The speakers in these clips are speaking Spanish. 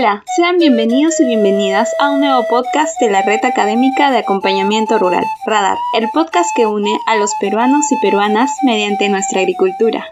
Hola, sean bienvenidos y bienvenidas a un nuevo podcast de la Red Académica de Acompañamiento Rural, Radar, el podcast que une a los peruanos y peruanas mediante nuestra agricultura.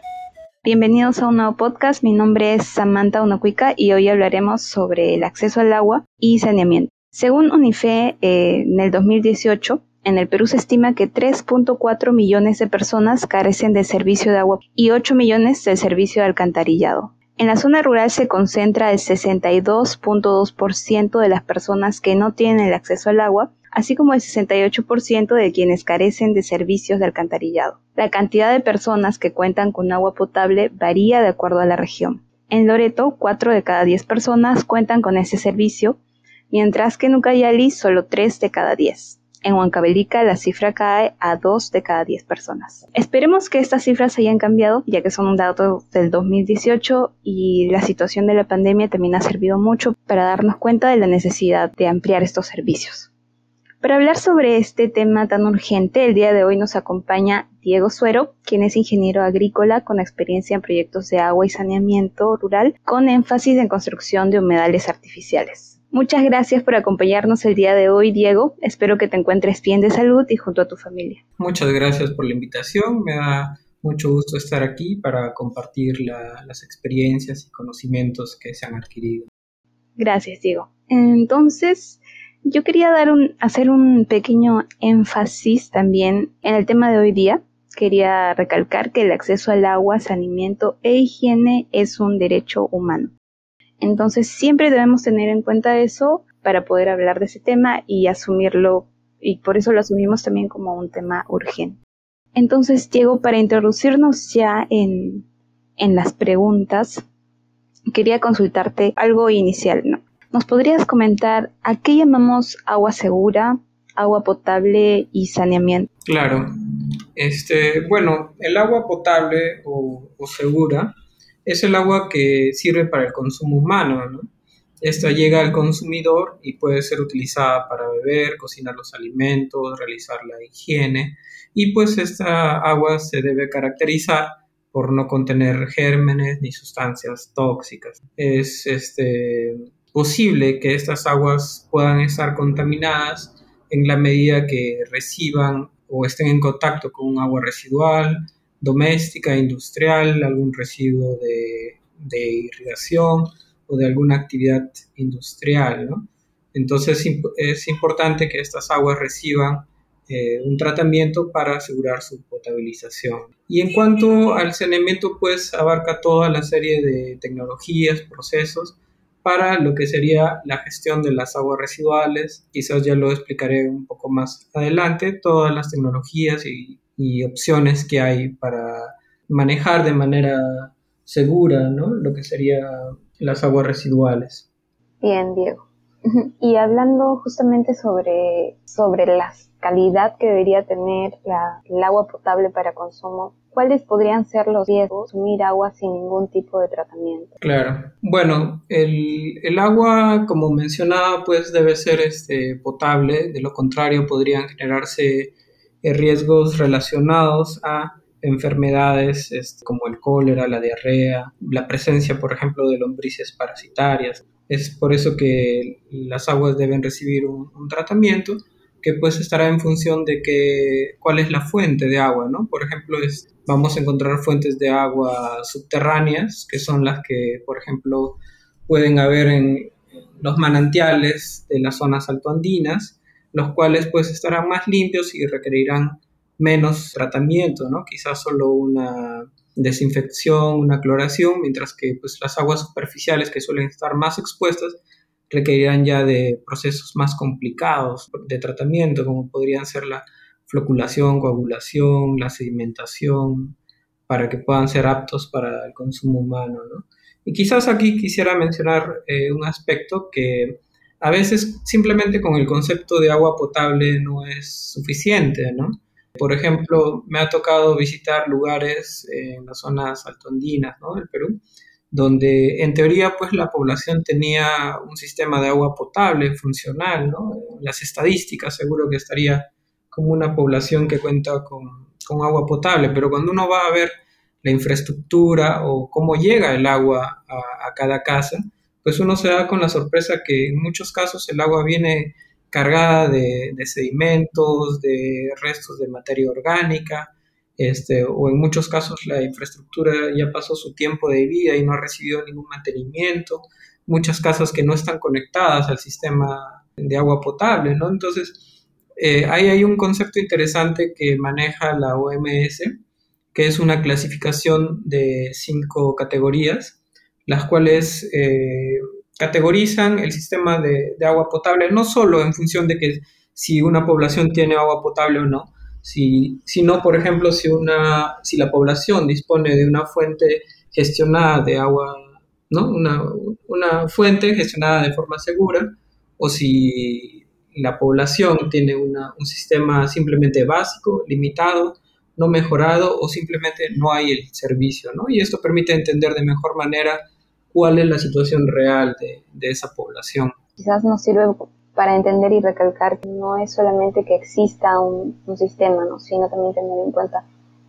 Bienvenidos a un nuevo podcast, mi nombre es Samantha Unocuica y hoy hablaremos sobre el acceso al agua y saneamiento. Según UNIFE, eh, en el 2018, en el Perú se estima que 3.4 millones de personas carecen del servicio de agua y 8 millones del servicio de alcantarillado. En la zona rural se concentra el 62.2% de las personas que no tienen el acceso al agua, así como el 68% de quienes carecen de servicios de alcantarillado. La cantidad de personas que cuentan con agua potable varía de acuerdo a la región. En Loreto, 4 de cada 10 personas cuentan con ese servicio, mientras que en Ucayali solo 3 de cada 10. En Huancavelica la cifra cae a 2 de cada 10 personas. Esperemos que estas cifras hayan cambiado, ya que son un dato del 2018 y la situación de la pandemia también ha servido mucho para darnos cuenta de la necesidad de ampliar estos servicios. Para hablar sobre este tema tan urgente, el día de hoy nos acompaña Diego Suero, quien es ingeniero agrícola con experiencia en proyectos de agua y saneamiento rural, con énfasis en construcción de humedales artificiales. Muchas gracias por acompañarnos el día de hoy, Diego. Espero que te encuentres bien de salud y junto a tu familia. Muchas gracias por la invitación. Me da mucho gusto estar aquí para compartir las experiencias y conocimientos que se han adquirido. Gracias, Diego. Entonces, yo quería dar un, hacer un pequeño énfasis también en el tema de hoy día. Quería recalcar que el acceso al agua, saneamiento e higiene es un derecho humano. Entonces siempre debemos tener en cuenta eso para poder hablar de ese tema y asumirlo, y por eso lo asumimos también como un tema urgente. Entonces, Diego, para introducirnos ya en, en las preguntas, quería consultarte algo inicial, ¿no? ¿Nos podrías comentar a qué llamamos agua segura, agua potable y saneamiento? Claro. Este, bueno, el agua potable o, o segura es el agua que sirve para el consumo humano, ¿no? Esta llega al consumidor y puede ser utilizada para beber, cocinar los alimentos, realizar la higiene y pues esta agua se debe caracterizar por no contener gérmenes ni sustancias tóxicas. Es este, posible que estas aguas puedan estar contaminadas en la medida que reciban o estén en contacto con un agua residual, doméstica, industrial, algún residuo de, irrigación o de alguna actividad industrial. Entonces es importante que estas aguas reciban eh, un tratamiento para asegurar su potabilización. Y en cuanto al saneamiento, pues abarca toda la serie de tecnologías, procesos para lo que sería la gestión de las aguas residuales. Quizás ya lo explicaré un poco más adelante, todas las tecnologías y y opciones que hay para manejar de manera segura ¿no? lo que serían las aguas residuales. Bien, Diego. Y hablando justamente sobre, sobre la calidad que debería tener el agua potable para consumo, ¿cuáles podrían ser los riesgos de consumir agua sin ningún tipo de tratamiento? Claro. Bueno, el, el, agua, como mencionaba, pues debe ser este, potable, de lo contrario podrían generarse riesgos relacionados a enfermedades como el cólera, la diarrea, la presencia, por ejemplo, de lombrices parasitarias. Es por eso que las aguas deben recibir un, tratamiento que pues estará en función de que, cuál es la fuente de agua, ¿no? Por ejemplo, vamos a encontrar fuentes de agua subterráneas, que son las que, por ejemplo, pueden haber en los manantiales de las zonas altoandinas, los cuales pues estarán más limpios y requerirán menos tratamiento, ¿no? Quizás solo una desinfección, una cloración, mientras que pues las aguas superficiales que suelen estar más expuestas requerirán ya de procesos más complicados de tratamiento, como podrían ser la floculación, coagulación, la sedimentación, para que puedan ser aptos para el consumo humano, ¿no? Y quizás aquí quisiera mencionar eh, un aspecto que a veces simplemente con el concepto de agua potable no es suficiente, ¿no? Por ejemplo, me ha tocado visitar lugares en las zonas altoandinas ¿no? del Perú, donde en teoría pues la población tenía un sistema de agua potable funcional, ¿no? Las estadísticas seguro que estaría como una población que cuenta con, agua potable, pero cuando uno va a ver la infraestructura o cómo llega el agua a cada casa, pues uno se da con la sorpresa que en muchos casos el agua viene cargada de, sedimentos, de restos de materia orgánica, este, o en muchos casos la infraestructura ya pasó su tiempo de vida y no ha recibido ningún mantenimiento, muchas casas que no están conectadas al sistema de agua potable, ¿no? Entonces, eh, ahí hay un concepto interesante que maneja la OMS, que es una clasificación de cinco categorías, las cuales eh, categorizan el sistema de, agua potable no solo en función de que si una población tiene agua potable o no, si, sino, por ejemplo, si, una, si la población dispone de una fuente gestionada de agua, ¿no? una, una fuente gestionada de forma segura, o si la población tiene una, un sistema simplemente básico, limitado, no mejorado o simplemente no hay el servicio, ¿no? Y esto permite entender de mejor manera cuál es la situación real de, de esa población. Quizás nos sirve para entender y recalcar que no es solamente que exista un, un sistema, ¿no? sino también tener en cuenta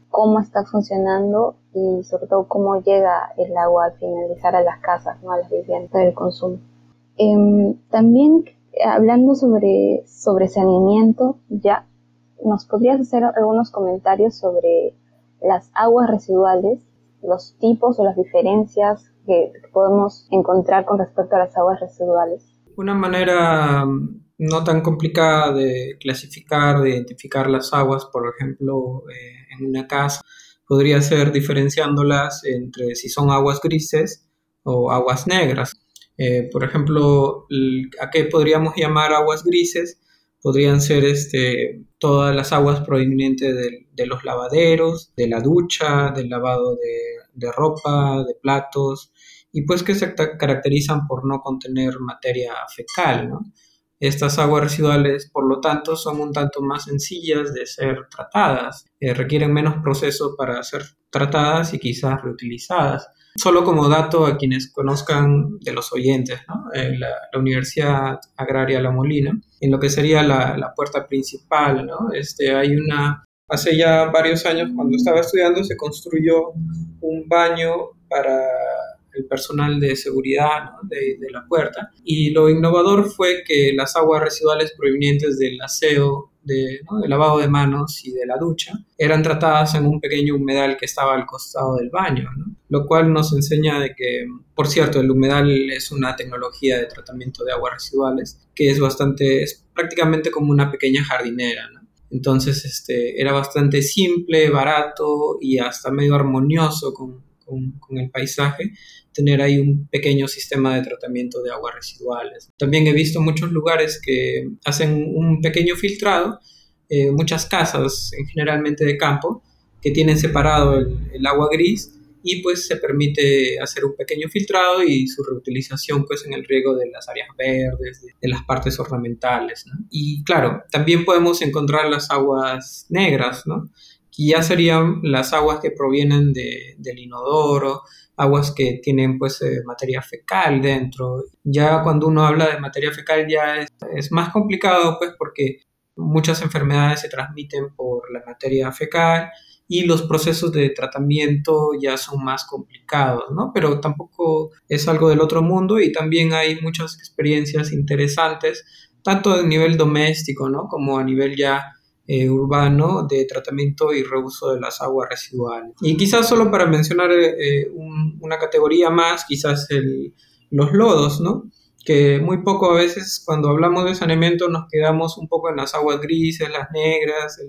cómo está funcionando y sobre todo cómo llega el agua a finalizar a las casas, ¿no? a las viviendas del consumo. Em, también hablando sobre, sobre saneamiento, ya nos podrías hacer algunos comentarios sobre las aguas residuales, los tipos o las diferencias que podemos encontrar con respecto a las aguas residuales. Una manera mm, no tan complicada de clasificar, de identificar las aguas, por ejemplo, eh, en una casa, podría ser diferenciándolas entre si son aguas grises o aguas negras. Eh, por ejemplo, ¿a qué podríamos llamar aguas grises? Podrían ser este, todas las aguas provenientes de, los lavaderos, de la ducha, del lavado de, ropa, de platos, y pues que se caracterizan por no contener materia fecal. Estas aguas residuales, por lo tanto, son un tanto más sencillas de ser tratadas, eh, requieren menos proceso para ser tratadas y quizás reutilizadas. Solo como dato a quienes conozcan de los oyentes, ¿no? en la, Universidad Agraria La Molina, en lo que sería la, la, puerta principal, este, hay una, hace ya varios años cuando estaba estudiando se construyó un baño para el personal de seguridad de, de, la puerta y lo innovador fue que las aguas residuales provenientes del aseo de, lavado de manos y de la ducha eran tratadas en un pequeño humedal que estaba al costado del baño, lo cual nos enseña de que, por cierto, el humedal es una tecnología de tratamiento de aguas residuales que es bastante, es prácticamente como una pequeña jardinera. Entonces este, era bastante simple, barato y hasta medio armonioso con, con, el paisaje, tener ahí un pequeño sistema de tratamiento de aguas residuales. También he visto muchos lugares que hacen un pequeño filtrado, eh, muchas casas, generalmente de campo, que tienen separado el, agua gris y pues se permite hacer un pequeño filtrado y su reutilización pues en el riego de las áreas verdes, de, las partes ornamentales. Y claro, también podemos encontrar las aguas negras, ¿no? y ya serían las aguas que provienen de, del inodoro, aguas que tienen pues eh, materia fecal dentro. Ya cuando uno habla de materia fecal ya es, es, más complicado pues porque muchas enfermedades se transmiten por la materia fecal y los procesos de tratamiento ya son más complicados, ¿no? Pero tampoco es algo del otro mundo y también hay muchas experiencias interesantes, tanto a nivel doméstico, ¿no? Como a nivel ya eh, urbano de tratamiento y reuso de las aguas residuales. Y quizás solo para mencionar eh, una categoría más, quizás los lodos, ¿no? que muy poco a veces cuando hablamos de saneamiento nos quedamos un poco en las aguas grises, las negras,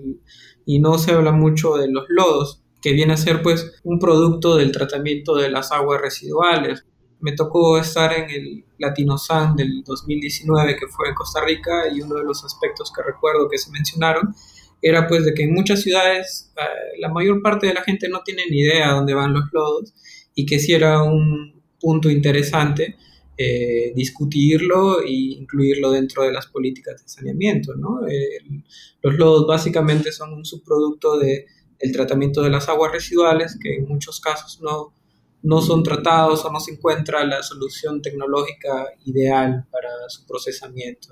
y no se habla mucho de los lodos, que viene a ser pues un producto del tratamiento de las aguas residuales. Me tocó estar en el Latinosan del 2019 que fue en Costa Rica y uno de los aspectos que recuerdo que se mencionaron era pues de que en muchas ciudades eh, la mayor parte de la gente no tiene ni idea dónde van los lodos y que si era un punto interesante eh, discutirlo e incluirlo dentro de las políticas de saneamiento. los lodos básicamente son un subproducto de, del tratamiento de las aguas residuales que en muchos casos no, no son tratados o no se encuentra la solución tecnológica ideal para su procesamiento.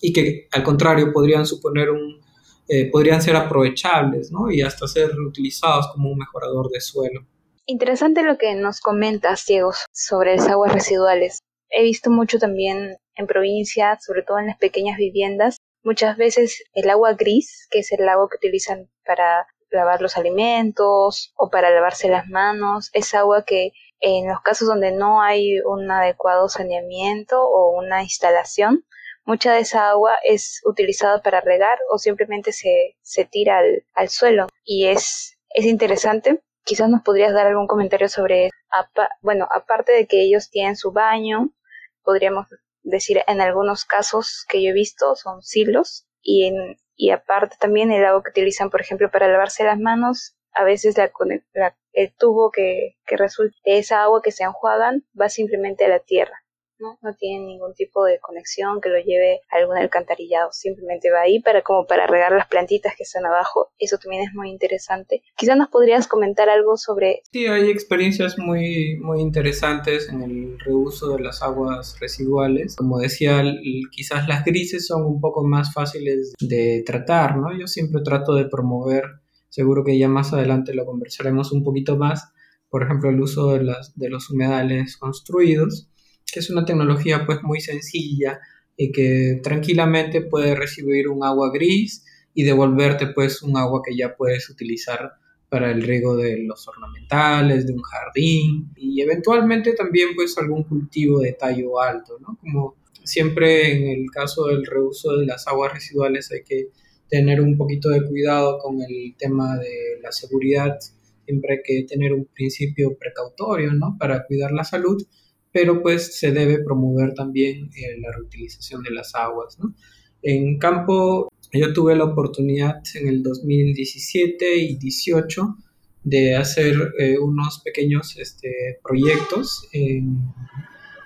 Y que al contrario podrían suponer un, eh, podrían ser aprovechables ¿no? y hasta ser utilizados como un mejorador de suelo. Interesante lo que nos comentas, Diego, sobre las aguas residuales. he visto mucho también en provincias, sobre todo en las pequeñas viviendas, muchas veces el agua gris, que es el agua que utilizan para lavar los alimentos o para lavarse las manos, es agua que en los casos donde no hay un adecuado saneamiento o una instalación, mucha de esa agua es utilizada para regar o simplemente se, se tira al, al suelo y es, es interesante quizás nos podrías dar algún comentario sobre, bueno, aparte de que ellos tienen su baño, podríamos decir en algunos casos que yo he visto son silos y, en, y aparte también el agua que utilizan, por ejemplo, para lavarse las manos, a veces la, el tubo que, que resulta de esa agua que se enjuagan va simplemente a la tierra. ¿No? No tiene ningún tipo de conexión que lo lleve a algún alcantarillado, simplemente va ahí para como para regar las plantitas que están abajo. Eso también es muy interesante. Quizás nos podrías comentar algo sobre... Sí, hay experiencias muy, muy interesantes en el reuso de las aguas residuales. Como decía, quizás las grises son un poco más fáciles de tratar, ¿no? Yo siempre trato de promover, seguro que ya más adelante lo conversaremos un poquito más, por ejemplo, el uso de, las, de los humedales construidos que es una tecnología pues muy sencilla y que tranquilamente puede recibir un agua gris y devolverte pues un agua que ya puedes utilizar para el riego de los ornamentales, de un jardín y eventualmente también pues algún cultivo de tallo alto, ¿no? Como siempre en el caso del reuso de las aguas residuales hay que tener un poquito de cuidado con el tema de la seguridad, siempre hay que tener un principio precautorio, ¿no? Para cuidar la salud pero pues se debe promover también eh, la reutilización de las aguas. ¿no? En campo, yo tuve la oportunidad en el 2017 y 18 de hacer eh, unos pequeños este, proyectos en,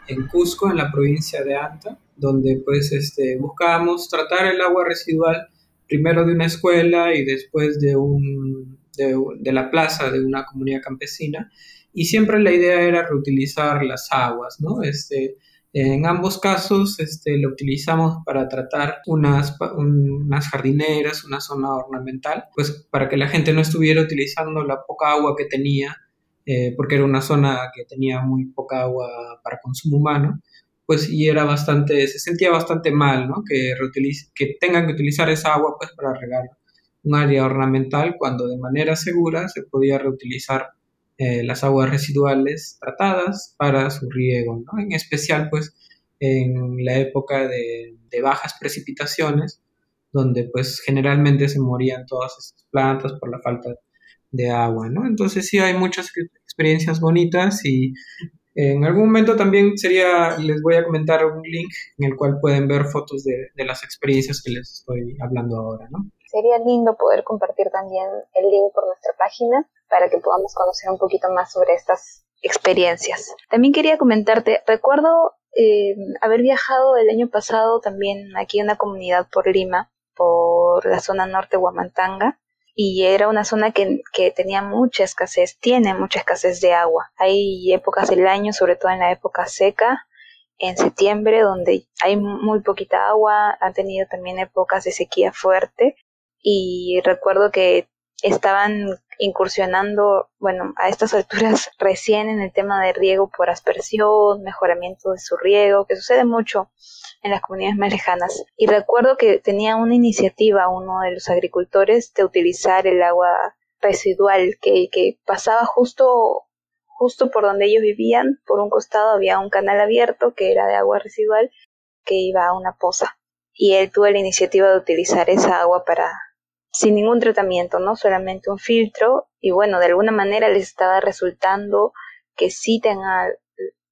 en, Cusco, en la provincia de Anta, donde pues este, buscábamos tratar el agua residual primero de una escuela y después de, un, de, de la plaza de una comunidad campesina y siempre la idea era reutilizar las aguas, ¿no? Este, en ambos casos este, lo utilizamos para tratar unas, unas jardineras, una zona ornamental, pues para que la gente no estuviera utilizando la poca agua que tenía, eh, porque era una zona que tenía muy poca agua para consumo humano, pues y era bastante, se sentía bastante mal, ¿no? Que, que tengan que utilizar esa agua pues para regar un área ornamental cuando de manera segura se podía reutilizar eh, las aguas residuales tratadas para su riego, ¿no? en especial pues en la época de, bajas precipitaciones, donde pues generalmente se morían todas estas plantas por la falta de agua, ¿no? Entonces sí hay muchas experiencias bonitas y en algún momento también sería, les voy a comentar un link en el cual pueden ver fotos de, de las experiencias que les estoy hablando ahora, ¿no? Sería lindo poder compartir también el link por nuestra página para que podamos conocer un poquito más sobre estas experiencias. También quería comentarte, recuerdo eh, haber viajado el año pasado también aquí en una comunidad por Lima, por la zona norte Huamantanga, y era una zona que, que, tenía mucha escasez, tiene mucha escasez de agua. Hay épocas del año, sobre todo en la época seca, en septiembre, donde hay muy poquita agua, han tenido también épocas de sequía fuerte, y recuerdo que estaban incursionando, bueno, a estas alturas recién en el tema de riego por aspersión, mejoramiento de su riego, que sucede mucho en las comunidades más lejanas. Y recuerdo que tenía una iniciativa uno de los agricultores de utilizar el agua residual que, que pasaba justo justo por donde ellos vivían, por un costado había un canal abierto que era de agua residual que iba a una poza. Y él tuvo la iniciativa de utilizar esa agua para, sin ningún tratamiento, ¿no? Solamente un filtro y bueno, de alguna manera les estaba resultando que sí tengan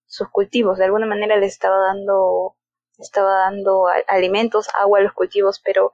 sus cultivos, de alguna manera les estaba dando estaba dando alimentos, agua a los cultivos, pero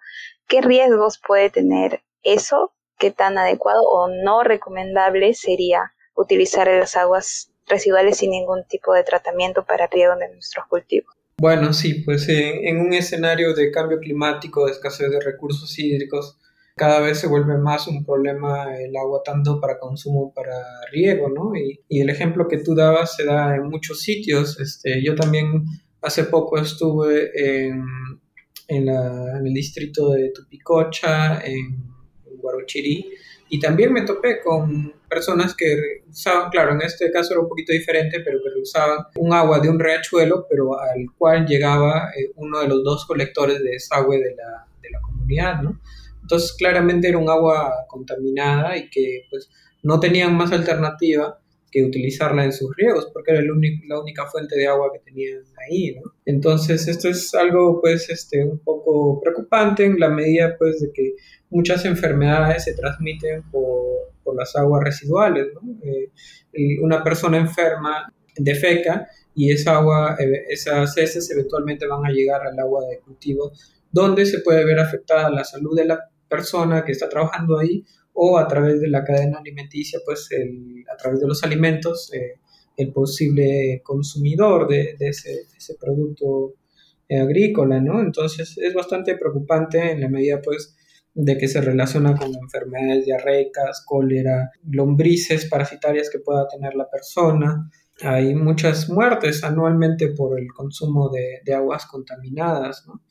¿qué riesgos puede tener eso? ¿Qué tan adecuado o no recomendable sería utilizar las aguas residuales sin ningún tipo de tratamiento para riego de nuestros cultivos? Bueno, sí, pues en un escenario de cambio climático, de escasez de recursos hídricos, cada vez se vuelve más un problema el agua tanto para consumo para riego, ¿no? Y, y el ejemplo que tú dabas se da en muchos sitios. Este, yo también hace poco estuve en, la, el distrito de Tupicocha, en, Guarochirí, Y también me topé con personas que usaban, claro, en este caso era un poquito diferente, pero que usaban un agua de un riachuelo, pero al cual llegaba eh, uno de los dos colectores de desagüe de la, de la comunidad, ¿no? Entonces claramente era un agua contaminada y que pues no tenían más alternativa que utilizarla en sus riegos, porque era la única fuente de agua que tenían ahí, ¿no? Entonces, esto es algo, pues, este, un poco preocupante en la medida, pues, de que muchas enfermedades se transmiten por, las aguas residuales, ¿no? Eh, una persona enferma defeca y esa agua, eh, esas heces eventualmente van a llegar al agua de cultivo, donde se puede ver afectada la salud de la persona que está trabajando ahí o a través de la cadena alimenticia, pues a través de los alimentos, eh, el posible consumidor de, ese, producto eh, agrícola, ¿no? Entonces es bastante preocupante en la medida, pues, de que se relaciona con enfermedades diarreicas, cólera, lombrices parasitarias que pueda tener la persona. Hay muchas muertes anualmente por el consumo de, de aguas contaminadas, ¿no?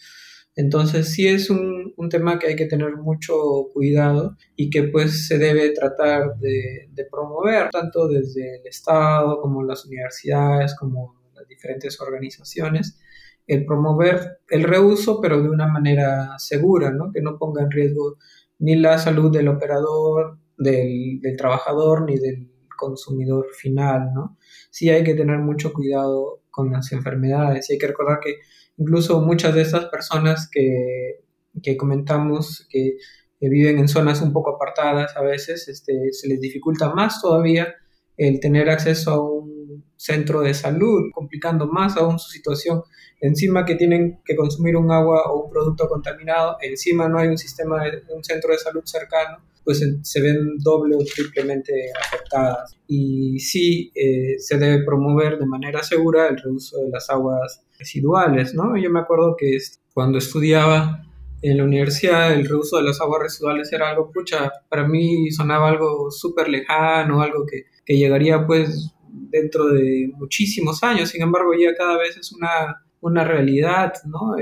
Entonces sí es un, tema que hay que tener mucho cuidado y que pues se debe tratar de, promover tanto desde el Estado como las universidades como las diferentes organizaciones el promover el reuso pero de una manera segura, ¿no? que no ponga en riesgo ni la salud del operador, del, del trabajador ni del consumidor final. ¿no? Sí hay que tener mucho cuidado con las enfermedades y hay que recordar que Incluso muchas de esas personas que, comentamos que, viven en zonas un poco apartadas a veces, este, se les dificulta más todavía el tener acceso a un centro de salud, complicando más aún su situación. Encima que tienen que consumir un agua o un producto contaminado, encima no hay un sistema, de, un centro de salud cercano, pues se ven doble o triplemente afectadas. Y sí eh, se debe promover de manera segura el reuso de las aguas residuales, ¿no? Yo me acuerdo que cuando estudiaba en la universidad el reuso de las aguas residuales era algo, pucha, para mí sonaba algo súper lejano, algo que, que, llegaría pues dentro de muchísimos años, sin embargo ya cada vez es una, una realidad, ¿no?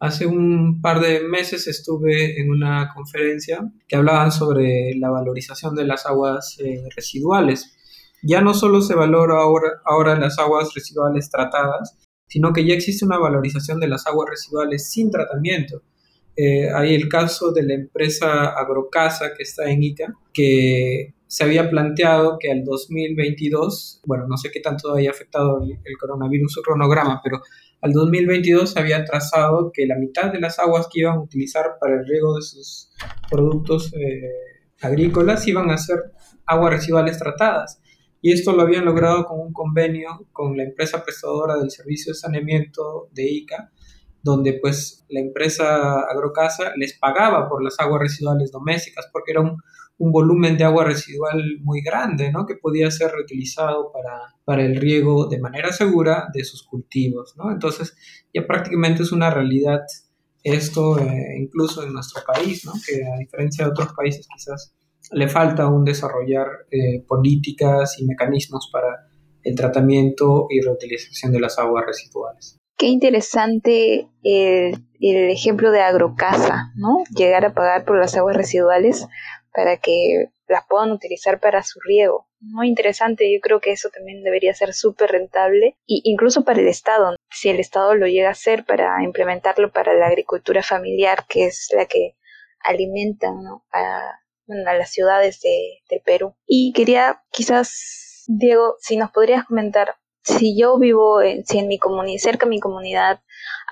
Hace un par de meses estuve en una conferencia que hablaban sobre la valorización de las aguas eh, residuales. Ya no solo se valora ahora, ahora las aguas residuales tratadas, sino que ya existe una valorización de las aguas residuales sin tratamiento. Eh, hay el caso de la empresa Agrocasa que está en Ica, que se había planteado que al 2022, bueno, no sé qué tanto haya afectado el, coronavirus o cronograma, pero al 2022 se había trazado que la mitad de las aguas que iban a utilizar para el riego de sus productos eh, agrícolas iban a ser aguas residuales tratadas. Y esto lo habían logrado con un convenio con la empresa prestadora del servicio de saneamiento de ICA, donde pues la empresa Agrocasa les pagaba por las aguas residuales domésticas, porque era un, volumen de agua residual muy grande, ¿no? Que podía ser reutilizado para, para el riego de manera segura de sus cultivos, ¿no? Entonces ya prácticamente es una realidad esto eh, incluso en nuestro país, ¿no? Que a diferencia de otros países quizás le falta aún desarrollar eh, políticas y mecanismos para el tratamiento y reutilización de las aguas residuales. Qué interesante el, el, ejemplo de agrocasa, ¿no? Llegar a pagar por las aguas residuales para que las puedan utilizar para su riego. Muy interesante, yo creo que eso también debería ser súper rentable, y incluso para el Estado, si el Estado lo llega a hacer para implementarlo para la agricultura familiar, que es la que alimenta a, las ciudades de, del Perú. Y quería quizás, Diego, si nos podrías comentar, si yo vivo, en, si en mi comunidad, cerca de mi comunidad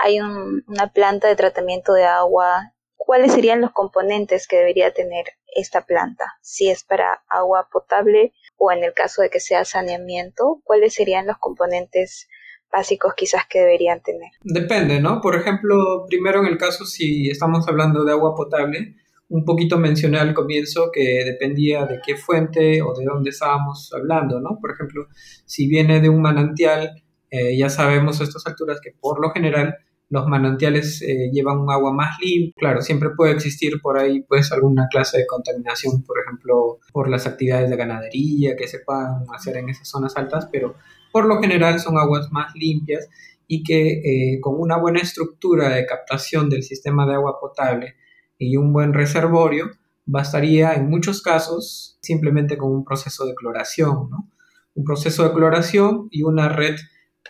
hay una planta de tratamiento de agua, ¿cuáles serían los componentes que debería tener esta planta? Si es para agua potable o en el caso de que sea saneamiento, ¿cuáles serían los componentes básicos quizás que deberían tener? Depende, ¿no? Por ejemplo, primero en el caso si estamos hablando de agua potable, un poquito mencioné al comienzo que dependía de qué fuente o de dónde estábamos hablando, ¿no? Por ejemplo, si viene de un manantial, eh, ya sabemos a estas alturas que por lo general los manantiales eh, llevan un agua más limpia. Claro, siempre puede existir por ahí pues alguna clase de contaminación, por ejemplo, por las actividades de ganadería que se puedan hacer en esas zonas altas, pero por lo general son aguas más limpias y que eh, con una buena estructura de captación del sistema de agua potable y un buen reservorio bastaría en muchos casos simplemente con un proceso de cloración, ¿no? Un proceso de cloración y una red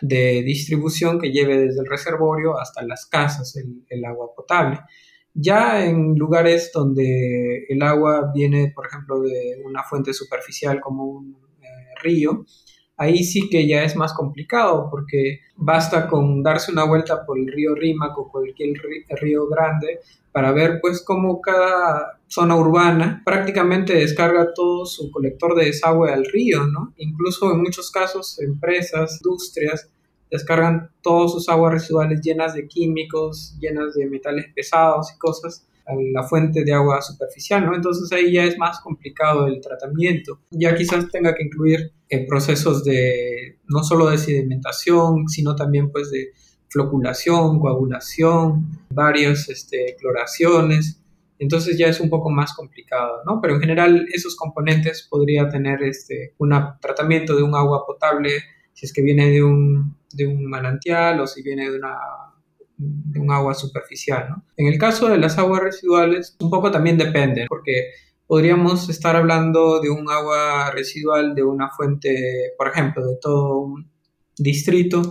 de distribución que lleve desde el reservorio hasta las casas el, agua potable. Ya en lugares donde el agua viene, por ejemplo, de una fuente superficial como un eh, río, ahí sí que ya es más complicado porque basta con darse una vuelta por el río Rímac o cualquier río grande para ver pues cómo cada zona urbana prácticamente descarga todo su colector de desagüe al río, ¿no? Incluso en muchos casos empresas, industrias descargan todas sus aguas residuales llenas de químicos, llenas de metales pesados y cosas la fuente de agua superficial, ¿no? Entonces ahí ya es más complicado el tratamiento. Ya quizás tenga que incluir procesos de no solo de sedimentación, sino también pues de floculación, coagulación, varias este, cloraciones. Entonces ya es un poco más complicado, ¿no? Pero en general esos componentes podría tener este, un tratamiento de un agua potable si es que viene de un, de un manantial o si viene de una de un agua superficial. ¿no? En el caso de las aguas residuales, un poco también depende, porque podríamos estar hablando de un agua residual de una fuente, por ejemplo, de todo un distrito,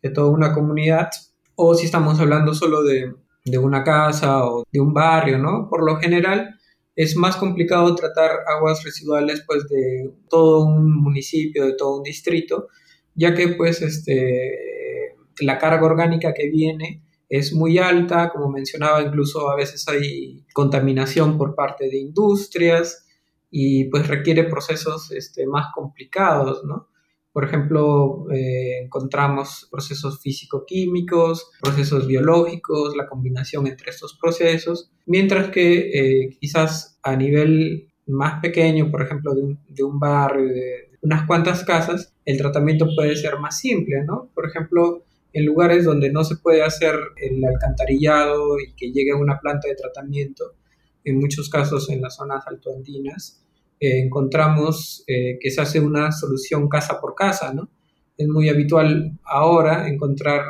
de toda una comunidad, o si estamos hablando solo de, de una casa o de un barrio, ¿no? Por lo general, es más complicado tratar aguas residuales pues de todo un municipio, de todo un distrito, ya que pues este, la carga orgánica que viene es muy alta, como mencionaba, incluso a veces hay contaminación por parte de industrias y pues requiere procesos este, más complicados, ¿no? Por ejemplo, eh, encontramos procesos físico-químicos, procesos biológicos, la combinación entre estos procesos, mientras que eh, quizás a nivel más pequeño, por ejemplo, de un, de un barrio, de unas cuantas casas, el tratamiento puede ser más simple, ¿no? Por ejemplo, en lugares donde no se puede hacer el alcantarillado y que llegue a una planta de tratamiento, en muchos casos en las zonas altoandinas, eh, encontramos eh, que se hace una solución casa por casa, ¿no? Es muy habitual ahora encontrar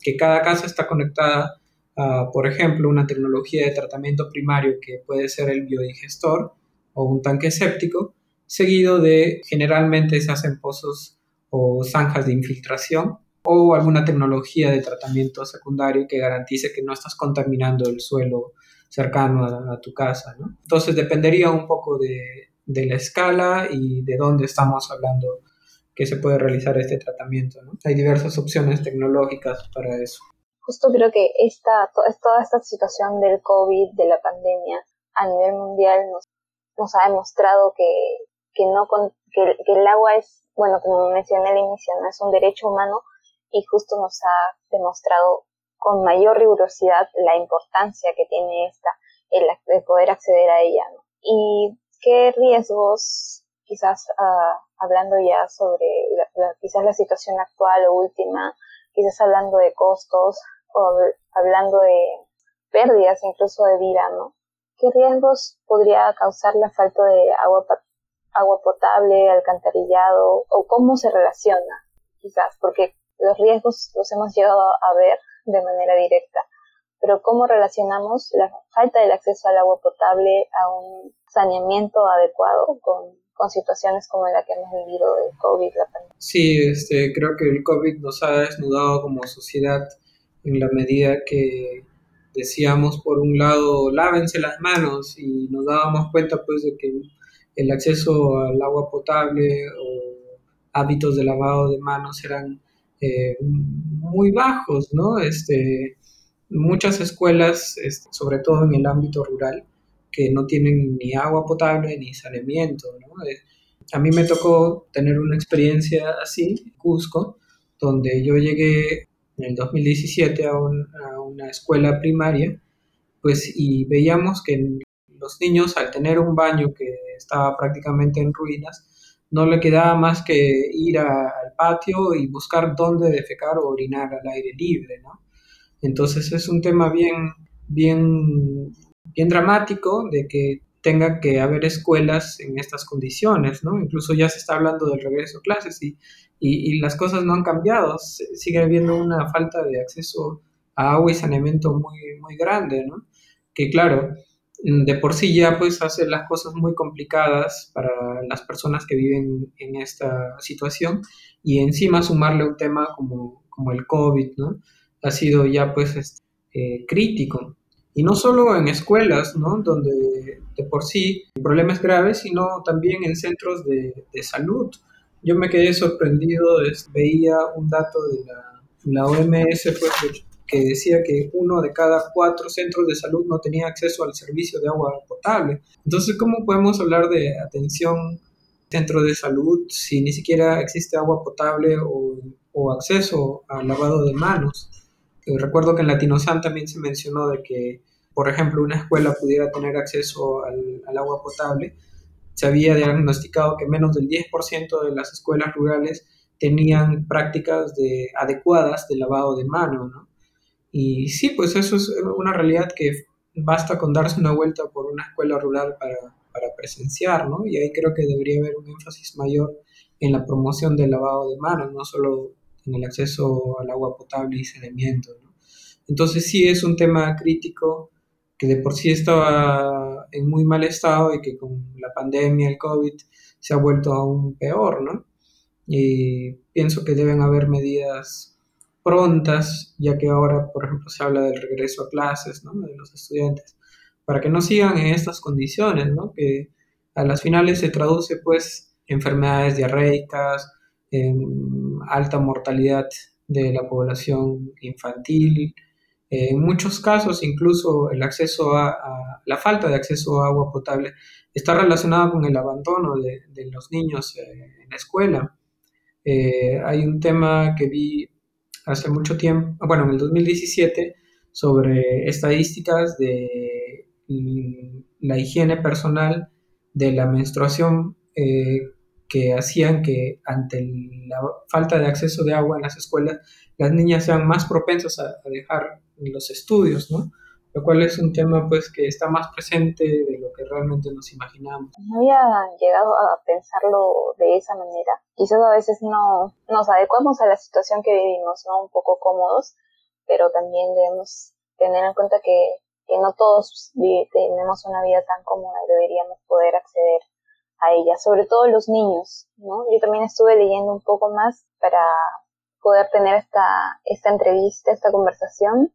que cada casa está conectada a, por ejemplo, una tecnología de tratamiento primario que puede ser el biodigestor o un tanque séptico, seguido de generalmente se hacen pozos o zanjas de infiltración o alguna tecnología de tratamiento secundario que garantice que no estás contaminando el suelo cercano a, tu casa. ¿no? Entonces dependería un poco de, la escala y de dónde estamos hablando que se puede realizar este tratamiento. ¿no? Hay diversas opciones tecnológicas para eso. Justo creo que esta, toda esta situación del COVID, de la pandemia, a nivel mundial nos, nos ha demostrado que, que, no, que, el agua es, bueno, como mencioné al inicio, es un derecho humano, y justo nos ha demostrado con mayor rigurosidad la importancia que tiene esta, el de poder acceder a ella. Y qué riesgos, quizás uh, hablando ya sobre la, quizás la situación actual o última, quizás hablando de costos o hablando de pérdidas incluso de vida, ¿no? ¿Qué riesgos podría causar la falta de agua, agua potable, alcantarillado o cómo se relaciona? Quizás, porque los riesgos los hemos llegado a ver de manera directa, pero cómo relacionamos la falta del acceso al agua potable a un saneamiento adecuado con, situaciones como la que hemos vivido del COVID, la pandemia. Sí, este, creo que el COVID nos ha desnudado como sociedad en la medida que decíamos por un lado lávense las manos y nos dábamos cuenta pues de que el acceso al agua potable o hábitos de lavado de manos eran eh, muy bajos, ¿no? Este, muchas escuelas, este, sobre todo en el ámbito rural, que no tienen ni agua potable ni saneamiento, ¿no? Eh, a mí me tocó tener una experiencia así, en Cusco, donde yo llegué en el 2017 a, a una escuela primaria, pues y veíamos que los niños al tener un baño que estaba prácticamente en ruinas, no le quedaba más que ir al patio y buscar dónde defecar o orinar al aire libre, ¿no? Entonces es un tema bien, bien, bien dramático de que tenga que haber escuelas en estas condiciones, ¿no? Incluso ya se está hablando del regreso a clases y, y, las cosas no han cambiado, sigue habiendo una falta de acceso a agua y saneamiento muy, muy grande, ¿no? Que claro, de por sí ya pues hace las cosas muy complicadas para las personas que viven en esta situación y encima sumarle un tema como, como el COVID, ¿no? Ha sido ya pues eh, crítico. Y no solo en escuelas, ¿no? Donde de por sí el problema es grave, sino también en centros de, de salud. Yo me quedé sorprendido, veía un dato de la, la OMS, pues, que decía que uno de cada cuatro centros de salud no tenía acceso al servicio de agua potable. Entonces, ¿cómo podemos hablar de atención centro de salud si ni siquiera existe agua potable o, o acceso al lavado de manos? Eh, recuerdo que en Latinosan también se mencionó de que, por ejemplo, una escuela pudiera tener acceso al, al agua potable. Se había diagnosticado que menos del 10% de las escuelas rurales tenían prácticas de, adecuadas de lavado de manos, ¿no? Y sí, pues eso es una realidad que basta con darse una vuelta por una escuela rural para, para presenciar, ¿no? Y ahí creo que debería haber un énfasis mayor en la promoción del lavado de manos, no solo en el acceso al agua potable y saneamiento, ¿no? Entonces sí es un tema crítico que de por sí estaba en muy mal estado y que con la pandemia, el COVID, se ha vuelto aún peor, ¿no? Y pienso que deben haber medidas prontas, ya que ahora, por ejemplo, se habla del regreso a clases ¿no? de los estudiantes, para que no sigan en estas condiciones, que a las finales se traduce pues enfermedades diarreicas, en alta mortalidad de la población infantil, en muchos casos incluso el acceso a, la falta de acceso a agua potable está relacionada con el abandono de, los niños eh, en la escuela. Eh, hay un tema que vi hace mucho tiempo, bueno, en el 2017, sobre estadísticas de la higiene personal de la menstruación eh, que hacían que ante la falta de acceso de agua en las escuelas, las niñas sean más propensas a, dejar los estudios, ¿no? Lo cual es un tema pues que está más presente de lo que realmente nos imaginamos. No había llegado a pensarlo de esa manera quizás a veces no nos adecuamos a la situación que vivimos, ¿no? Un poco cómodos, pero también debemos tener en cuenta que, que no todos tenemos una vida tan cómoda y deberíamos poder acceder a ella, sobre todo los niños, ¿no? Yo también estuve leyendo un poco más para poder tener esta, esta entrevista, esta conversación,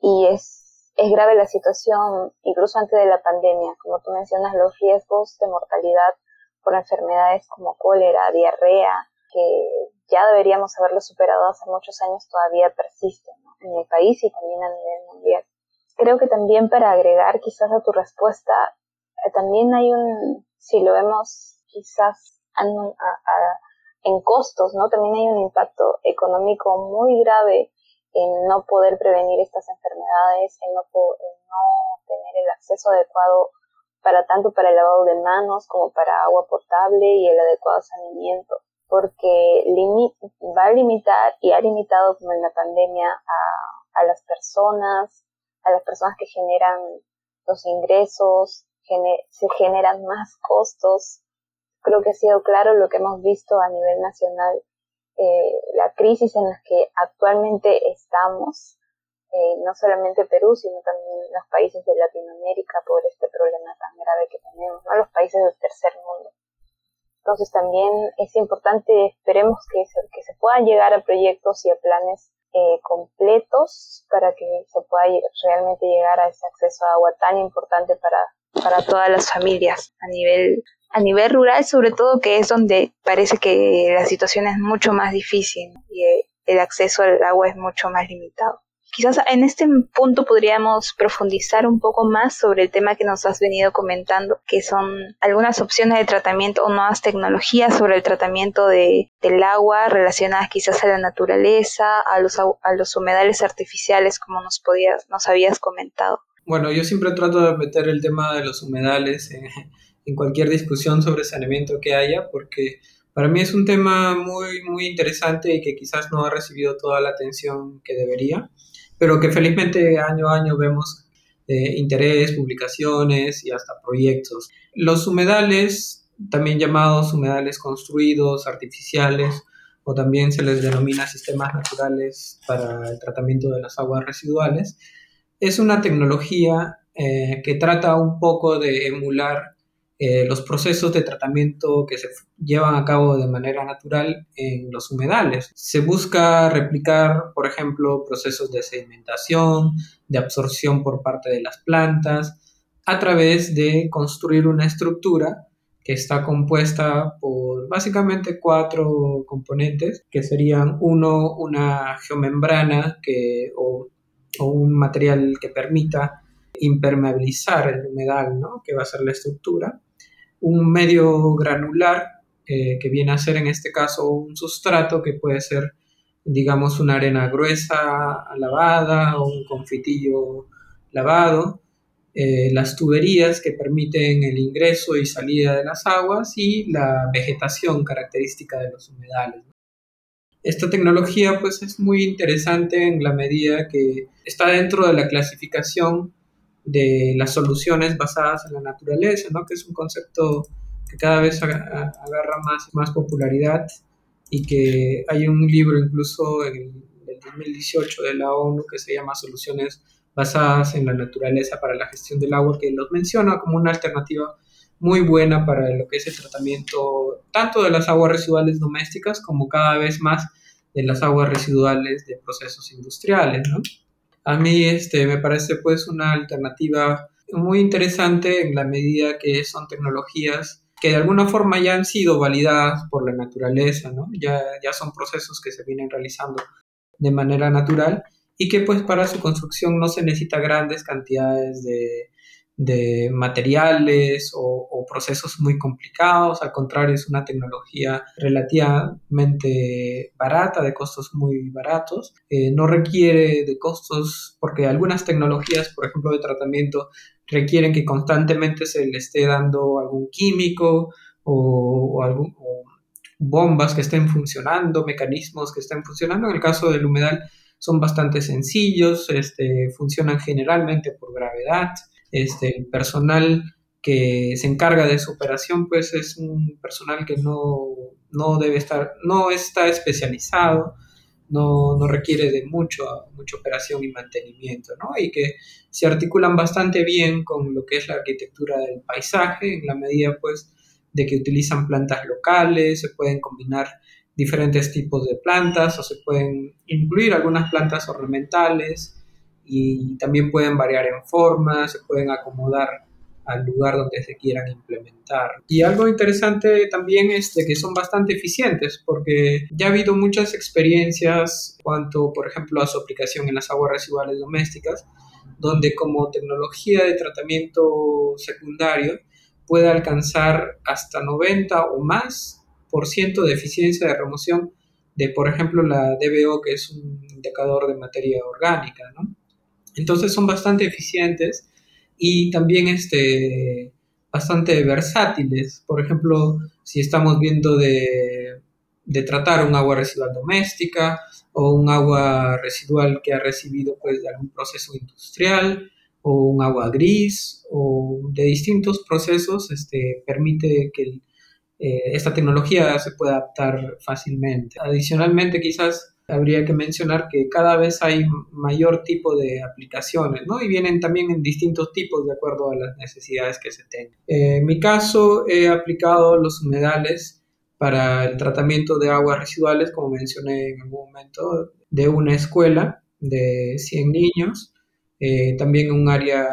y es, es grave la situación, incluso antes de la pandemia, como tú mencionas, los riesgos de mortalidad por enfermedades como cólera, diarrea, que ya deberíamos haberlo superado hace muchos años, todavía persisten en el país y también a nivel mundial. Creo que también para agregar quizás a tu respuesta, eh, también hay un, si lo vemos quizás en costos, ¿no? También hay un impacto económico muy grave en no poder prevenir estas enfermedades, en no, en tener el acceso adecuado para tanto para el lavado de manos como para agua potable y el adecuado saneamiento, porque va a limitar y ha limitado como en la pandemia a, a las personas, a las personas que generan los ingresos, se generan más costos. Creo que ha sido claro lo que hemos visto a nivel nacional, eh, la crisis en la que actualmente estamos eh, no solamente Perú, sino también los países de Latinoamérica por este problema tan grave que tenemos, ¿no? los países del tercer mundo. Entonces también es importante, esperemos que se, que se puedan llegar a proyectos y a planes eh, completos para que se pueda realmente llegar a ese acceso a agua tan importante para, para todas las familias a nivel, a nivel rural, sobre todo que es donde parece que la situación es mucho más difícil y el acceso al agua es mucho más limitado. Quizás en este punto podríamos profundizar un poco más sobre el tema que nos has venido comentando, que son algunas opciones de tratamiento o nuevas tecnologías sobre el tratamiento de, del agua relacionadas quizás a la naturaleza, a los, a los humedales artificiales, como nos, podías, nos habías comentado. Bueno, yo siempre trato de meter el tema de los humedales en, en cualquier discusión sobre saneamiento que haya, porque para mí es un tema muy, muy interesante y que quizás no ha recibido toda la atención que debería pero que felizmente año a año vemos eh, interés, publicaciones y hasta proyectos. Los humedales, también llamados humedales construidos, artificiales, o también se les denomina sistemas naturales para el tratamiento de las aguas residuales, es una tecnología eh, que trata un poco de emular eh, los procesos de tratamiento que se llevan a cabo de manera natural en los humedales. Se busca replicar, por ejemplo, procesos de sedimentación, de absorción por parte de las plantas, a través de construir una estructura que está compuesta por básicamente cuatro componentes, que serían uno, una geomembrana que, o, un material que permita impermeabilizar el humedal, ¿no? que va a ser la estructura, un medio granular, eh, que viene a ser en este caso un sustrato que puede ser, digamos, una arena gruesa lavada o un confitillo lavado, eh, las tuberías que permiten el ingreso y salida de las aguas y la vegetación característica de los humedales. Esta tecnología pues es muy interesante en la medida que está dentro de la clasificación de las soluciones basadas en la naturaleza, ¿no? que es un concepto que cada vez agarra más, más popularidad y que hay un libro incluso en el 2018 de la ONU que se llama Soluciones basadas en la naturaleza para la gestión del agua, que los menciona como una alternativa muy buena para lo que es el tratamiento tanto de las aguas residuales domésticas como cada vez más de las aguas residuales de procesos industriales. ¿no? A mí este, me parece pues una alternativa muy interesante en la medida que son tecnologías que de alguna forma ya han sido validadas por la naturaleza, ¿no? ya, ya son procesos que se vienen realizando de manera natural y que pues para su construcción no se necesita grandes cantidades de, de materiales o, procesos muy complicados, al contrario es una tecnología relativamente barata, de costos muy baratos, eh, no requiere de costos porque algunas tecnologías, por ejemplo, de tratamiento, requieren que constantemente se le esté dando algún químico o, algún, bombas que estén funcionando, mecanismos que estén funcionando. En el caso del humedal son bastante sencillos, este, funcionan generalmente por gravedad este, el personal que se encarga de su operación, pues es un personal que no, no debe estar, no está especializado, no, no, requiere de mucho, mucha operación y mantenimiento, ¿no? Y que se articulan bastante bien con lo que es la arquitectura del paisaje, en la medida, pues, de que utilizan plantas locales, se pueden combinar diferentes tipos de plantas o se pueden incluir algunas plantas ornamentales y también pueden variar en forma, se pueden acomodar al lugar donde se quieran implementar. Y algo interesante también es de que son bastante eficientes porque ya ha habido muchas experiencias cuanto, por ejemplo, a su aplicación en las aguas residuales domésticas, donde como tecnología de tratamiento secundario puede alcanzar hasta 90 o más por ciento de eficiencia de remoción de, por ejemplo, la DBO, que es un indicador de materia orgánica, ¿no? Entonces son bastante eficientes y también este, bastante versátiles. Por ejemplo, si estamos viendo de, tratar un agua residual doméstica o un agua residual que ha recibido pues, de algún proceso industrial o un agua gris o de distintos procesos, este, permite que eh, esta tecnología se pueda adaptar fácilmente. Adicionalmente, quizás habría que mencionar que cada vez hay mayor tipo de aplicaciones, ¿no? Y vienen también en distintos tipos de acuerdo a las necesidades que se tengan. Eh, en mi caso, he aplicado los humedales para el tratamiento de aguas residuales, como mencioné en algún momento, de una escuela de 100 niños, eh, también un área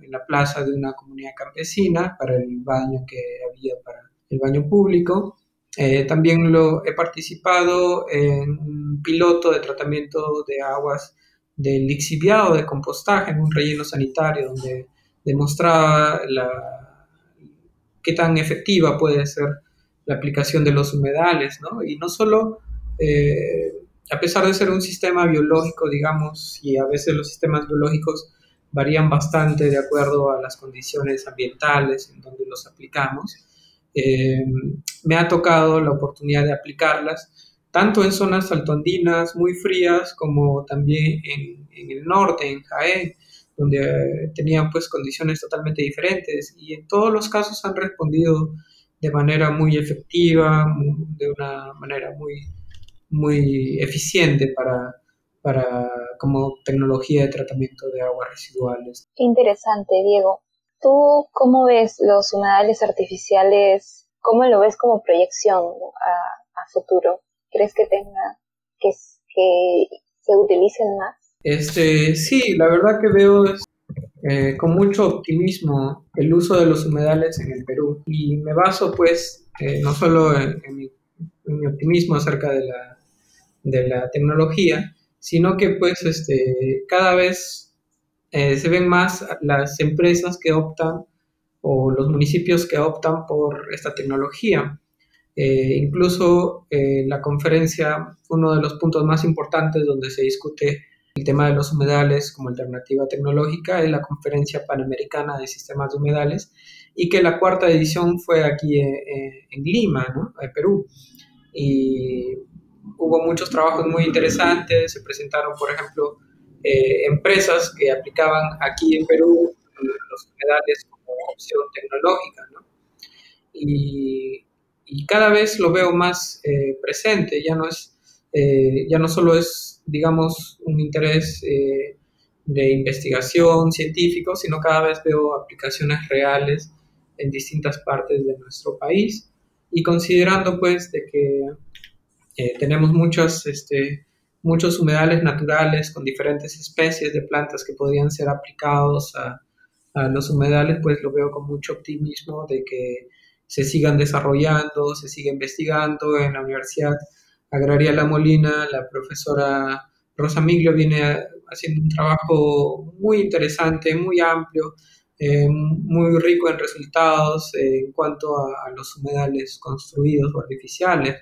en la plaza de una comunidad campesina para el baño que había para el baño público eh, también lo, he participado en un piloto de tratamiento de aguas del lixiviado de compostaje en un relleno sanitario donde demostraba la, qué tan efectiva puede ser la aplicación de los humedales, ¿no? Y no solo, eh, a pesar de ser un sistema biológico, digamos, y a veces los sistemas biológicos varían bastante de acuerdo a las condiciones ambientales en donde los aplicamos, eh, me ha tocado la oportunidad de aplicarlas tanto en zonas altoandinas muy frías como también en, el norte, en Jaén, donde tenían pues condiciones totalmente diferentes y en todos los casos han respondido de manera muy efectiva, de una manera muy, muy eficiente para, para como tecnología de tratamiento de aguas residuales. Interesante, Diego. ¿Tú cómo ves los humedales artificiales? ¿Cómo lo ves como proyección a, futuro? ¿Crees que tenga que, se utilicen más? Este, sí, la verdad que veo eh, con mucho optimismo el uso de los humedales en el Perú y me baso pues eh, no solo en, mi, optimismo acerca de la, de la tecnología, sino que pues este, cada vez eh, se ven más las empresas que optan o los municipios que optan por esta tecnología. incluso la conferencia, uno de los puntos más importantes donde se discute el tema de los humedales como alternativa tecnológica es la Conferencia Panamericana de Sistemas de Humedales y que la cuarta edición fue aquí en, Lima, ¿no? en Perú. Y hubo muchos trabajos muy interesantes, se presentaron, por ejemplo, eh, empresas que aplicaban aquí en Perú los humedales como opción tecnológica. ¿no? Y, y, cada vez lo veo más eh, presente, ya no, es, eh, ya no solo es digamos, un interés eh, de investigación científico, sino cada vez veo aplicaciones reales en distintas partes de nuestro país y considerando pues de que eh, tenemos muchos, este, muchos humedales naturales con diferentes especies de plantas que podrían ser aplicados a, a los humedales, pues lo veo con mucho optimismo de que se sigan desarrollando, se siga investigando en la universidad Agraria La Molina, la profesora Rosa Miglio viene haciendo un trabajo muy interesante, muy amplio, eh, muy rico en resultados eh, en cuanto a, los humedales construidos o artificiales.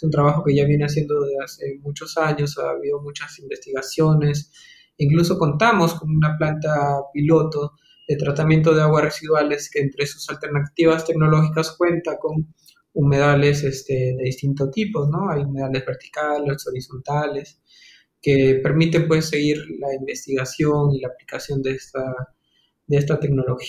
Es un trabajo que ya viene haciendo desde hace muchos años, ha habido muchas investigaciones, incluso contamos con una planta piloto de tratamiento de aguas residuales que entre sus alternativas tecnológicas cuenta con humedales este, de distintos tipos, ¿no? Hay humedales verticales, horizontales, que permiten pues seguir la investigación y la aplicación de esta, de esta tecnología.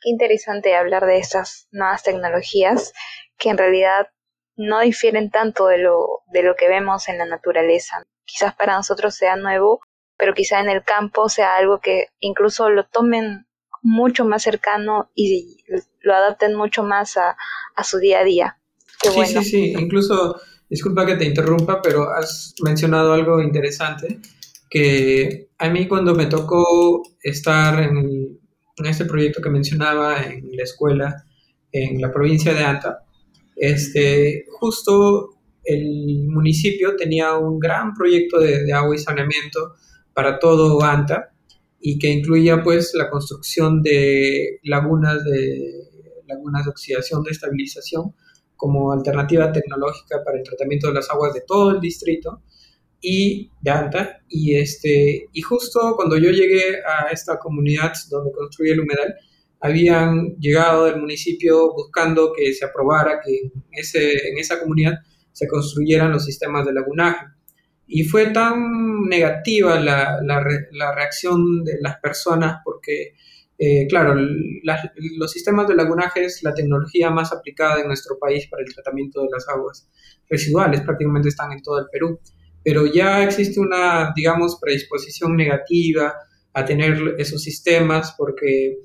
Qué interesante hablar de estas nuevas tecnologías que en realidad no difieren tanto de lo, de lo que vemos en la naturaleza. Quizás para nosotros sea nuevo, pero quizá en el campo sea algo que incluso lo tomen mucho más cercano y lo adapten mucho más a, a su día a día. Qué sí, sí, sí, incluso, disculpa que te interrumpa, pero has mencionado algo interesante, que a mí cuando me tocó estar en, en este proyecto que mencionaba en la escuela, en la provincia de Anta, este, justo el municipio tenía un gran proyecto de, agua y saneamiento para todo Anta, y que incluía pues la construcción de lagunas de lagunas de oxidación de estabilización como alternativa tecnológica para el tratamiento de las aguas de todo el distrito y de Anta. Y este y justo cuando yo llegué a esta comunidad donde construí el humedal habían llegado del municipio buscando que se aprobara que en, ese, en esa comunidad se construyeran los sistemas de lagunaje. Y fue tan negativa la, la, reacción de las personas porque, eh, claro, los sistemas de lagunaje es la tecnología más aplicada en nuestro país para el tratamiento de las aguas residuales, prácticamente están en todo el Perú, pero ya existe una, digamos, predisposición negativa a tener esos sistemas porque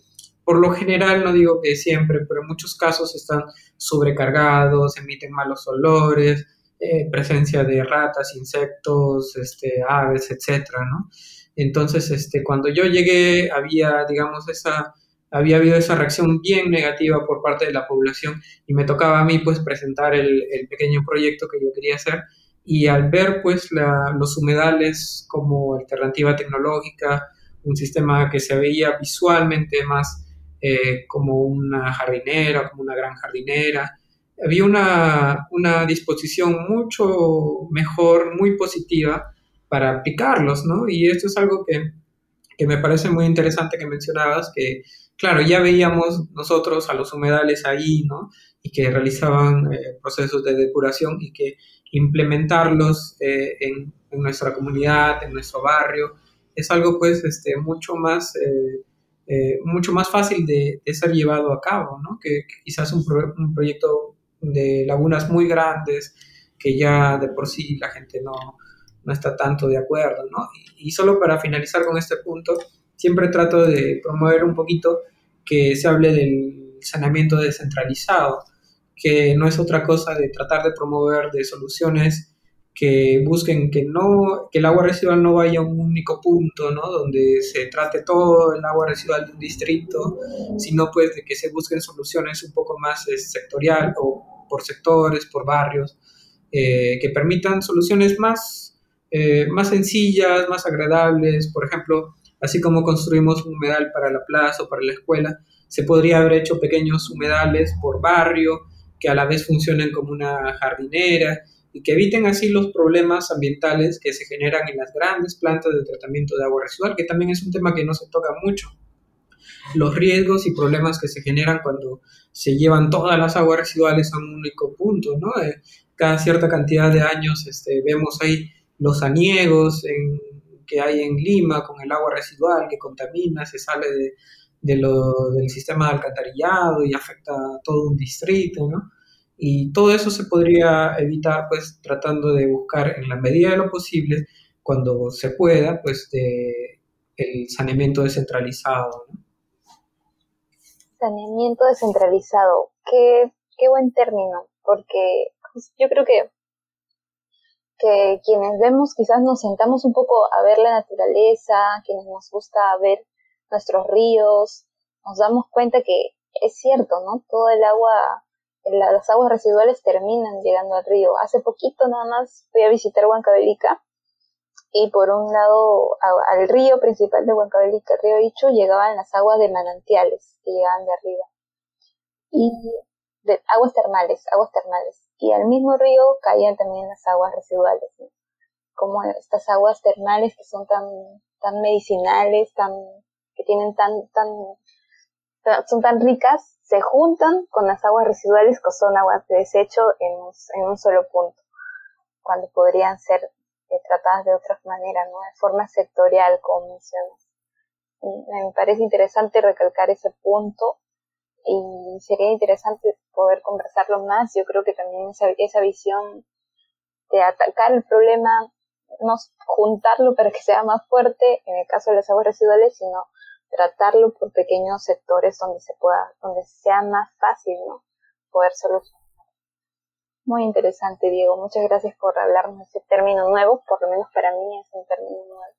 por lo general, no digo que siempre, pero en muchos casos están sobrecargados, emiten malos olores, eh, presencia de ratas, insectos, este, aves, etcétera, ¿no? Entonces, este, cuando yo llegué, había, digamos, esa, había habido esa reacción bien negativa por parte de la población y me tocaba a mí, pues, presentar el, pequeño proyecto que yo quería hacer y al ver, pues, los humedales como alternativa tecnológica, un sistema que se veía visualmente más eh, como una jardinera, como una gran jardinera, había una, una, disposición mucho mejor, muy positiva para aplicarlos, ¿no? Y esto es algo que, que, me parece muy interesante que mencionabas, que claro, ya veíamos nosotros a los humedales ahí, ¿no? Y que realizaban eh, procesos de depuración y que implementarlos eh, en, en, nuestra comunidad, en nuestro barrio, es algo pues este, mucho más... Eh, mucho más fácil de, ser llevado a cabo, ¿no? que, quizás un, un proyecto de lagunas muy grandes que ya de por sí la gente no, no está tanto de acuerdo, ¿no? Y, solo para finalizar con este punto, siempre trato de promover un poquito que se hable del saneamiento descentralizado, que no es otra cosa de tratar de promover de soluciones que busquen que no que el agua residual no vaya a un único punto, ¿no? Donde se trate todo el agua residual de un distrito, sino pues de que se busquen soluciones un poco más eh, sectorial o por sectores, por barrios, eh, que permitan soluciones más, eh, más sencillas, más agradables. Por ejemplo, así como construimos un humedal para la plaza o para la escuela, se podría haber hecho pequeños humedales por barrio que a la vez funcionen como una jardinera y que eviten así los problemas ambientales que se generan en las grandes plantas de tratamiento de agua residual, que también es un tema que no se toca mucho. Los riesgos y problemas que se generan cuando se llevan todas las aguas residuales a un único punto, ¿no? Eh, cada cierta cantidad de años este, vemos ahí los aniegos que hay en Lima con el agua residual que contamina, se sale de, del sistema de alcantarillado y afecta a todo un distrito, ¿no? Y todo eso se podría evitar pues tratando de buscar en la medida de lo posible, cuando se pueda, pues de el saneamiento descentralizado. Saneamiento descentralizado, qué, qué buen término, porque pues, yo creo que, que quienes vemos quizás nos sentamos un poco a ver la naturaleza, quienes nos gusta ver nuestros ríos, nos damos cuenta que es cierto, ¿no? Todo el agua las aguas residuales terminan llegando al río. Hace poquito nada más fui a visitar Huancavelica y por un lado al río principal de Huancavelica, el río Ichu, llegaban las aguas de manantiales que llegaban de arriba. Y de aguas termales, aguas termales. Y al mismo río caían también las aguas residuales, como estas aguas termales que son tan, tan medicinales, tan, que tienen tan, tan, son tan ricas se juntan con las aguas residuales que son aguas de desecho en un, solo punto, cuando podrían ser eh, tratadas de otras maneras, ¿no? de forma sectorial, como mencionas. me parece interesante recalcar ese punto y sería interesante poder conversarlo más. Yo creo que también esa, esa visión de atacar el problema, no juntarlo para que sea más fuerte en el caso de las aguas residuales, sino tratarlo por pequeños sectores donde se pueda, donde sea más fácil, ¿no? Poder solucionar. Muy interesante, Diego. Muchas gracias por hablarnos de este término nuevo, por lo menos para mí es un término nuevo.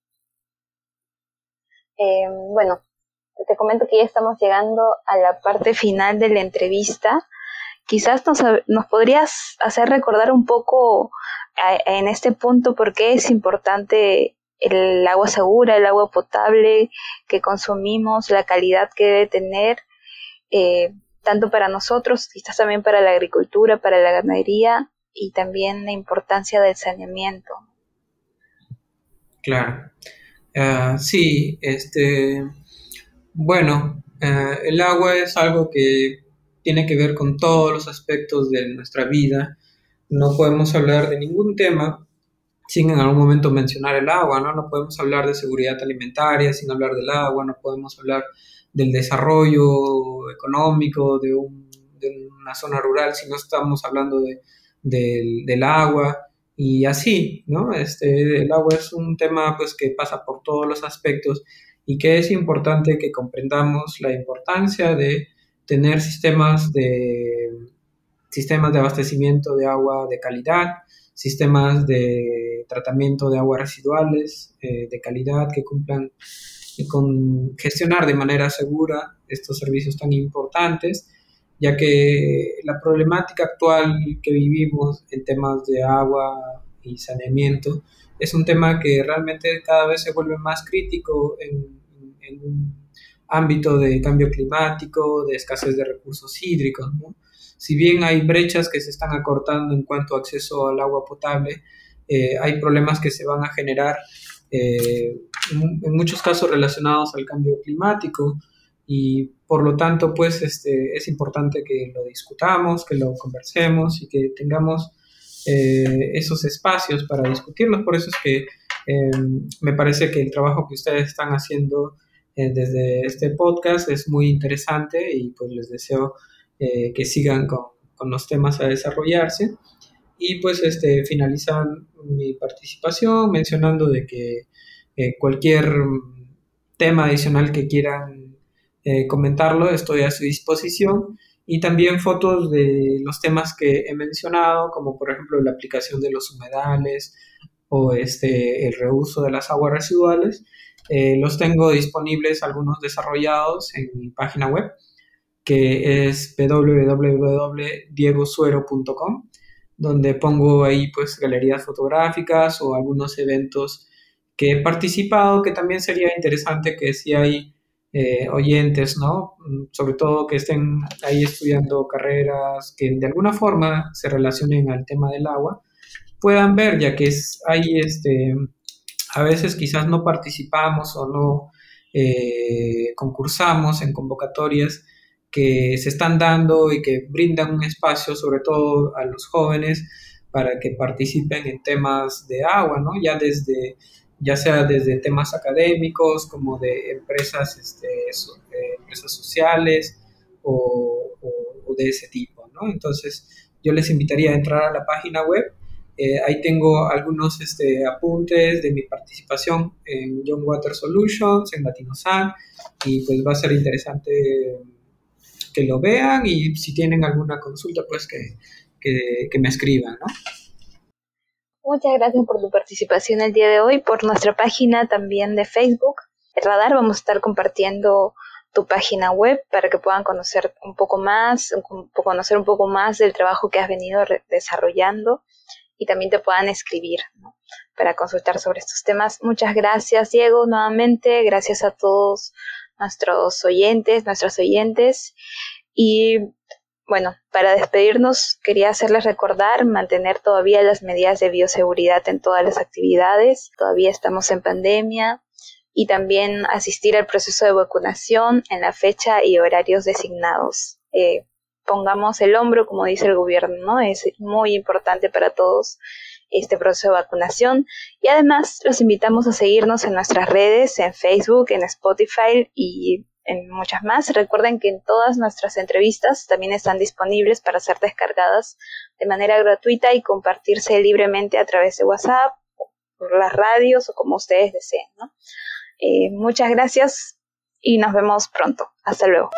Eh, bueno, te comento que ya estamos llegando a la parte final de la entrevista. Quizás nos, nos podrías hacer recordar un poco en este punto por qué es importante el agua segura, el agua potable que consumimos, la calidad que debe tener, eh, tanto para nosotros, quizás también para la agricultura, para la ganadería y también la importancia del saneamiento. Claro. Ah, sí, este, bueno, ah, el agua es algo que tiene que ver con todos los aspectos de nuestra vida. No podemos hablar de ningún tema sin en algún momento mencionar el agua, ¿no? No podemos hablar de seguridad alimentaria sin hablar del agua, no podemos hablar del desarrollo económico de, una zona rural si no estamos hablando de, del agua y así, ¿no? Este, el agua es un tema pues que pasa por todos los aspectos y que es importante que comprendamos la importancia de tener sistemas de sistemas de abastecimiento de agua de calidad, sistemas de tratamiento de aguas residuales eh, de calidad que cumplan con gestionar de manera segura estos servicios tan importantes, ya que la problemática actual que vivimos en temas de agua y saneamiento es un tema que realmente cada vez se vuelve más crítico en, un ámbito de cambio climático, de escasez de recursos hídricos. ¿no? Si bien hay brechas que se están acortando en cuanto a acceso al agua potable, eh, hay problemas que se van a generar eh, en muchos casos relacionados al cambio climático y por lo tanto pues este, es importante que lo discutamos, que lo conversemos y que tengamos eh, esos espacios para discutirlos. Por eso es que me parece que el trabajo que ustedes están haciendo desde este podcast es muy interesante y pues les deseo eh, que sigan con, con, los temas a desarrollarse. y pues este, finalizan mi participación mencionando de que eh, cualquier tema adicional que quieran eh, comentarlo, estoy a su disposición. Y también fotos de los temas que he mencionado, como por ejemplo la aplicación de los humedales o este, el reuso de las aguas residuales. Eh, los tengo disponibles, algunos desarrollados en mi página web, que es www.diegosuero.com, donde pongo ahí pues galerías fotográficas o algunos eventos que he participado, que también sería interesante que si hay eh, oyentes, ¿no? Sobre todo que estén ahí estudiando carreras que de alguna forma se relacionen al tema del agua, puedan ver, ya que es, hay este, a veces quizás no participamos o no eh, concursamos en convocatorias que se están dando y que brindan un espacio, sobre todo a los jóvenes, para que participen en temas de agua, ¿no? Ya desde ya sea desde temas académicos como de empresas, este, empresas sociales o, de ese tipo, ¿no? Entonces, yo les invitaría a entrar a la página web. Eh, ahí tengo algunos este, apuntes de mi participación en Young Water Solutions, en Latinosan, y pues va a ser interesante que lo vean y si tienen alguna consulta, pues que, que, me escriban, ¿no? Muchas gracias por tu participación el día de hoy, por nuestra página también de Facebook. El Radar vamos a estar compartiendo tu página web para que puedan conocer un poco más, conocer un poco más del trabajo que has venido desarrollando y también te puedan escribir para consultar sobre estos temas. Muchas gracias, Diego, nuevamente. Gracias a todos nuestros oyentes, nuestras oyentes. Y bueno, para despedirnos quería hacerles recordar mantener todavía las medidas de bioseguridad en todas las actividades. Todavía estamos en pandemia y también asistir al proceso de vacunación en la fecha y horarios designados. Eh, pongamos el hombro, como dice el gobierno, ¿no? Es muy importante para todos este proceso de vacunación y además los invitamos a seguirnos en nuestras redes, en Facebook, en Spotify y en muchas más. Recuerden que en todas nuestras entrevistas también están disponibles para ser descargadas de manera gratuita y compartirse libremente a través de WhatsApp, por las radios o como ustedes deseen. Eh, muchas gracias y nos vemos pronto. Hasta luego.